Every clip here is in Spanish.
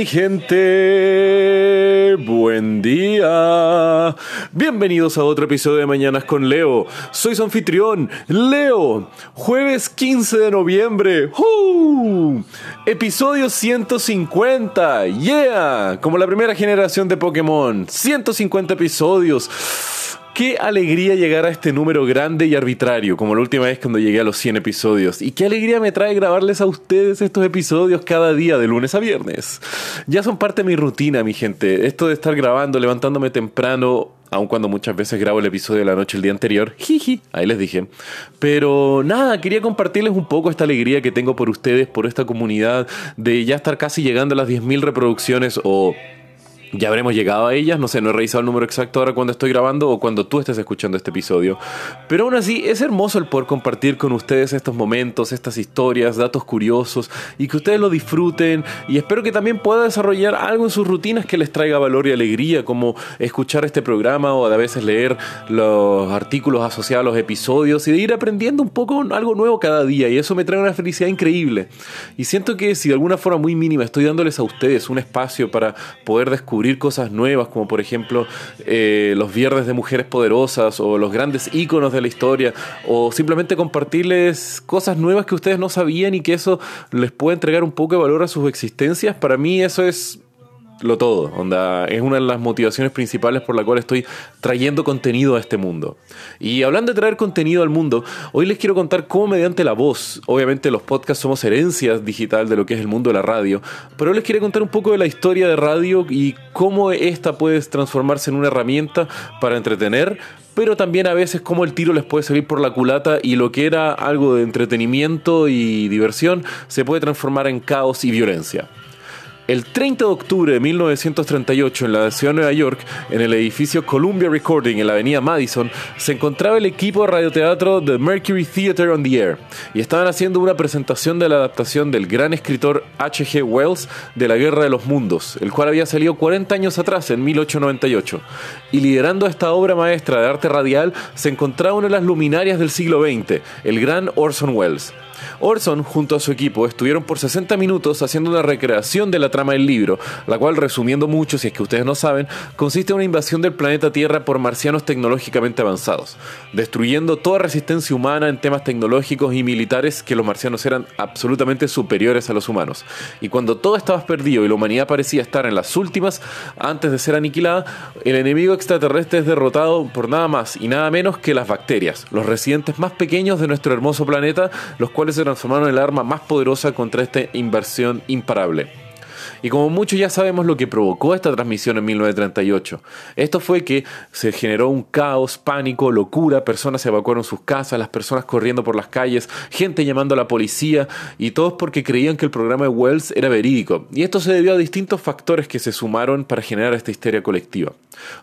Mi gente, buen día. Bienvenidos a otro episodio de Mañanas con Leo. Soy su anfitrión, Leo. Jueves 15 de noviembre. Episodio 150. Yeah. Como la primera generación de Pokémon. 150 episodios. Qué alegría llegar a este número grande y arbitrario, como la última vez cuando llegué a los 100 episodios. Y qué alegría me trae grabarles a ustedes estos episodios cada día, de lunes a viernes. Ya son parte de mi rutina, mi gente. Esto de estar grabando, levantándome temprano, aun cuando muchas veces grabo el episodio de la noche el día anterior. Jiji, ahí les dije. Pero nada, quería compartirles un poco esta alegría que tengo por ustedes, por esta comunidad, de ya estar casi llegando a las 10.000 reproducciones o ya habremos llegado a ellas, no sé, no he revisado el número exacto ahora cuando estoy grabando o cuando tú estés escuchando este episodio. Pero aún así es hermoso el poder compartir con ustedes estos momentos, estas historias, datos curiosos y que ustedes lo disfruten y espero que también pueda desarrollar algo en sus rutinas que les traiga valor y alegría, como escuchar este programa o a veces leer los artículos asociados a los episodios y de ir aprendiendo un poco algo nuevo cada día y eso me trae una felicidad increíble. Y siento que si de alguna forma muy mínima estoy dándoles a ustedes un espacio para poder descubrir cosas nuevas, como por ejemplo eh, los viernes de mujeres poderosas o los grandes íconos de la historia, o simplemente compartirles cosas nuevas que ustedes no sabían y que eso les puede entregar un poco de valor a sus existencias, para mí eso es lo todo. Onda, es una de las motivaciones principales por la cual estoy trayendo contenido a este mundo. Y hablando de traer contenido al mundo, hoy les quiero contar cómo mediante la voz, obviamente los podcasts somos herencias digital de lo que es el mundo de la radio, pero hoy les quiero contar un poco de la historia de radio y cómo esta puede transformarse en una herramienta para entretener, pero también a veces cómo el tiro les puede salir por la culata y lo que era algo de entretenimiento y diversión se puede transformar en caos y violencia. El 30 de octubre de 1938, en la ciudad de Nueva York, en el edificio Columbia Recording, en la avenida Madison, se encontraba el equipo de radioteatro The Mercury Theatre on the Air y estaban haciendo una presentación de la adaptación del gran escritor H.G. Wells de La Guerra de los Mundos, el cual había salido 40 años atrás, en 1898. Y liderando esta obra maestra de arte radial se encontraba una de las luminarias del siglo XX, el gran Orson Welles. Orson, junto a su equipo, estuvieron por 60 minutos haciendo una recreación de la trama del libro, la cual, resumiendo mucho, si es que ustedes no saben, consiste en una invasión del planeta Tierra por marcianos tecnológicamente avanzados, destruyendo toda resistencia humana en temas tecnológicos y militares que los marcianos eran absolutamente superiores a los humanos. Y cuando todo estaba perdido y la humanidad parecía estar en las últimas, antes de ser aniquilada, el enemigo extraterrestre es derrotado por nada más y nada menos que las bacterias, los residentes más pequeños de nuestro hermoso planeta, los cuales se transformaron en el arma más poderosa contra esta inversión imparable. Y como muchos ya sabemos lo que provocó esta transmisión en 1938. Esto fue que se generó un caos, pánico, locura, personas se evacuaron sus casas, las personas corriendo por las calles, gente llamando a la policía y todos porque creían que el programa de Wells era verídico. Y esto se debió a distintos factores que se sumaron para generar esta histeria colectiva.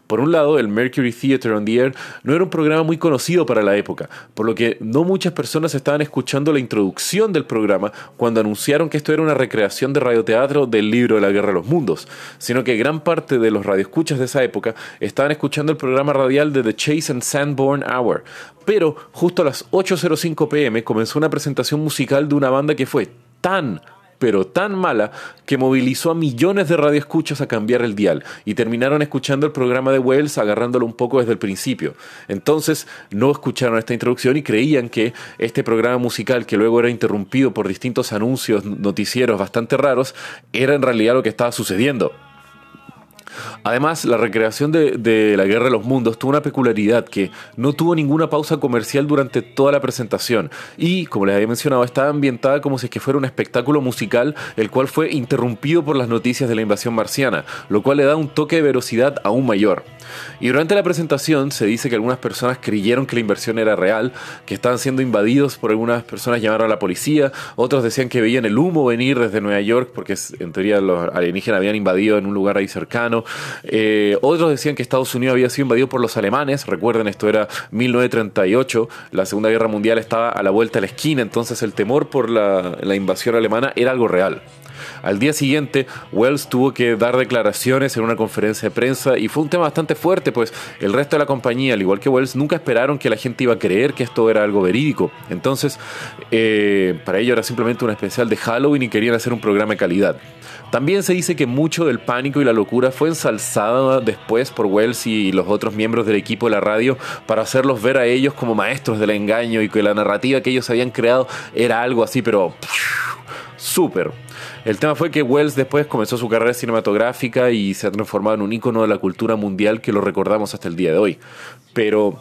Por un lado, el Mercury Theatre on the Air no era un programa muy conocido para la época, por lo que no muchas personas estaban escuchando la introducción del programa cuando anunciaron que esto era una recreación de radioteatro del libro de la Guerra de los Mundos, sino que gran parte de los radioescuchas de esa época estaban escuchando el programa radial de The Chase and Sanborn Hour. Pero justo a las 8.05 pm comenzó una presentación musical de una banda que fue tan pero tan mala que movilizó a millones de radioescuchas a cambiar el dial y terminaron escuchando el programa de Wells agarrándolo un poco desde el principio. Entonces no escucharon esta introducción y creían que este programa musical, que luego era interrumpido por distintos anuncios noticieros bastante raros, era en realidad lo que estaba sucediendo. Además, la recreación de, la Guerra de los Mundos tuvo una peculiaridad que no tuvo ninguna pausa comercial durante toda la presentación y, como les había mencionado, estaba ambientada como si es que fuera un espectáculo musical, el cual fue interrumpido por las noticias de la invasión marciana, lo cual le da un toque de velocidad aún mayor. Y durante la presentación se dice que algunas personas creyeron que la inversión era real, que estaban siendo invadidos por algunas personas llamaron a la policía, otros decían que veían el humo venir desde Nueva York porque en teoría los alienígenas habían invadido en un lugar ahí cercano, eh, otros decían que Estados Unidos había sido invadido por los alemanes, recuerden esto era 1938, la Segunda Guerra Mundial estaba a la vuelta de la esquina, entonces el temor por la invasión alemana era algo real. Al día siguiente, Wells tuvo que dar declaraciones en una conferencia de prensa y fue un tema bastante fuerte, pues el resto de la compañía, al igual que Wells, nunca esperaron que la gente iba a creer que esto era algo verídico. Entonces, eh, para ello era simplemente un especial de Halloween y querían hacer un programa de calidad. También se dice que mucho del pánico y la locura fue ensalzada después por Wells y los otros miembros del equipo de la radio para hacerlos ver a ellos como maestros del engaño y que la narrativa que ellos habían creado era algo así, pero súper. El tema fue que Wells después comenzó su carrera cinematográfica y se ha transformado en un ícono de la cultura mundial que lo recordamos hasta el día de hoy. Pero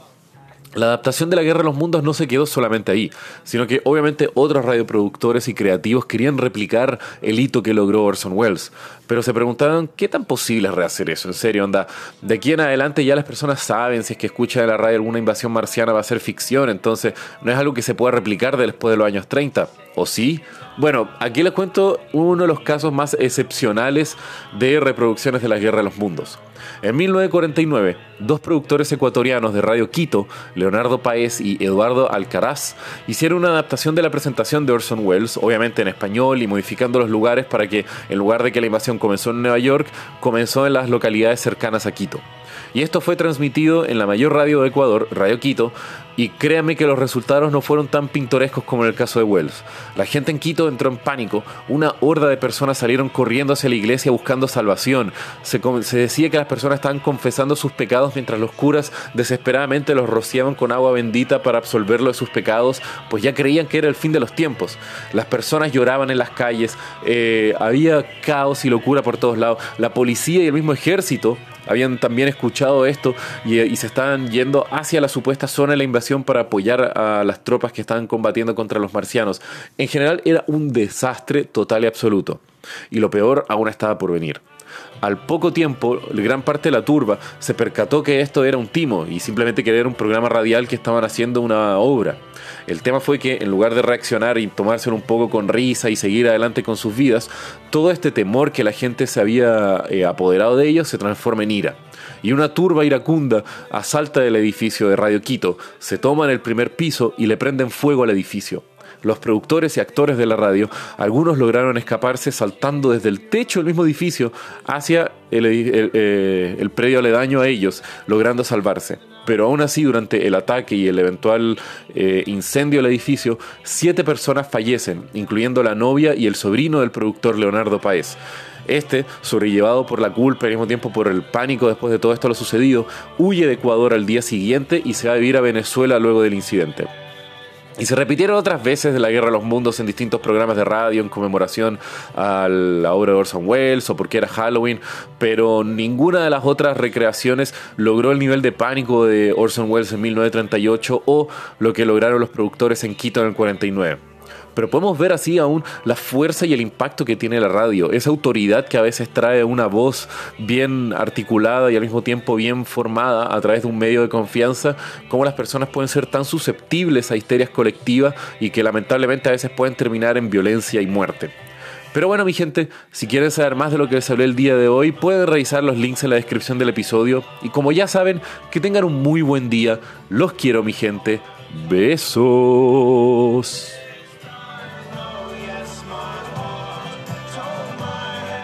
la adaptación de la Guerra de los Mundos no se quedó solamente ahí, sino que obviamente otros radioproductores y creativos querían replicar el hito que logró Orson Welles, pero se preguntaban qué tan posible es rehacer eso, en serio, onda, de aquí en adelante ya las personas saben si es que escuchan en la radio alguna invasión marciana va a ser ficción, entonces no es algo que se pueda replicar después de los años 30, ¿o sí? Bueno, aquí les cuento uno de los casos más excepcionales de reproducciones de la Guerra de los Mundos. En 1949, dos productores ecuatorianos de Radio Quito, Leonardo Paez y Eduardo Alcaraz, hicieron una adaptación de la presentación de Orson Welles, obviamente en español y modificando los lugares para que, en lugar de que la invasión comenzó en Nueva York, comenzó en las localidades cercanas a Quito. Y esto fue transmitido en la mayor radio de Ecuador, Radio Quito, y créanme que los resultados no fueron tan pintorescos como en el caso de Wells. La gente en Quito entró en pánico, una horda de personas salieron corriendo hacia la iglesia buscando salvación. Se, decía que las personas estaban confesando sus pecados mientras los curas desesperadamente los rociaban con agua bendita para absolverlo de sus pecados, pues ya creían que era el fin de los tiempos. Las personas lloraban en las calles, eh, había caos y locura por todos lados. La policía y el mismo ejército habían también escuchado esto y, se estaban yendo hacia la supuesta zona de la invasión para apoyar a las tropas que estaban combatiendo contra los marcianos. En general era un desastre total y absoluto. Y lo peor aún estaba por venir. Al poco tiempo, gran parte de la turba se percató que esto era un timo y simplemente que era un programa radial que estaban haciendo una obra. El tema fue que en lugar de reaccionar y tomárselo un poco con risa y seguir adelante con sus vidas, todo este temor que la gente se había eh, apoderado de ellos se transforma en ira. Y una turba iracunda asalta el edificio de Radio Quito, se toman el primer piso y le prenden fuego al edificio los productores y actores de la radio, algunos lograron escaparse saltando desde el techo del mismo edificio hacia el, eh, predio aledaño a ellos, logrando salvarse. Pero aún así, durante el ataque y el eventual eh, incendio del edificio, siete personas fallecen, incluyendo la novia y el sobrino del productor Leonardo Paez. Este, sobrellevado por la culpa y al mismo tiempo por el pánico después de todo esto lo sucedido, huye de Ecuador al día siguiente y se va a vivir a Venezuela luego del incidente. Y se repitieron otras veces de la Guerra de los Mundos en distintos programas de radio en conmemoración a la obra de Orson Welles o porque era Halloween, pero ninguna de las otras recreaciones logró el nivel de pánico de Orson Welles en 1938 o lo que lograron los productores en Quito en el 49 pero podemos ver así aún la fuerza y el impacto que tiene la radio, esa autoridad que a veces trae una voz bien articulada y al mismo tiempo bien formada a través de un medio de confianza, cómo las personas pueden ser tan susceptibles a histerias colectivas y que lamentablemente a veces pueden terminar en violencia y muerte. Pero bueno, mi gente, si quieren saber más de lo que les hablé el día de hoy, pueden revisar los links en la descripción del episodio. Y como ya saben, que tengan un muy buen día. Los quiero, mi gente. Besos.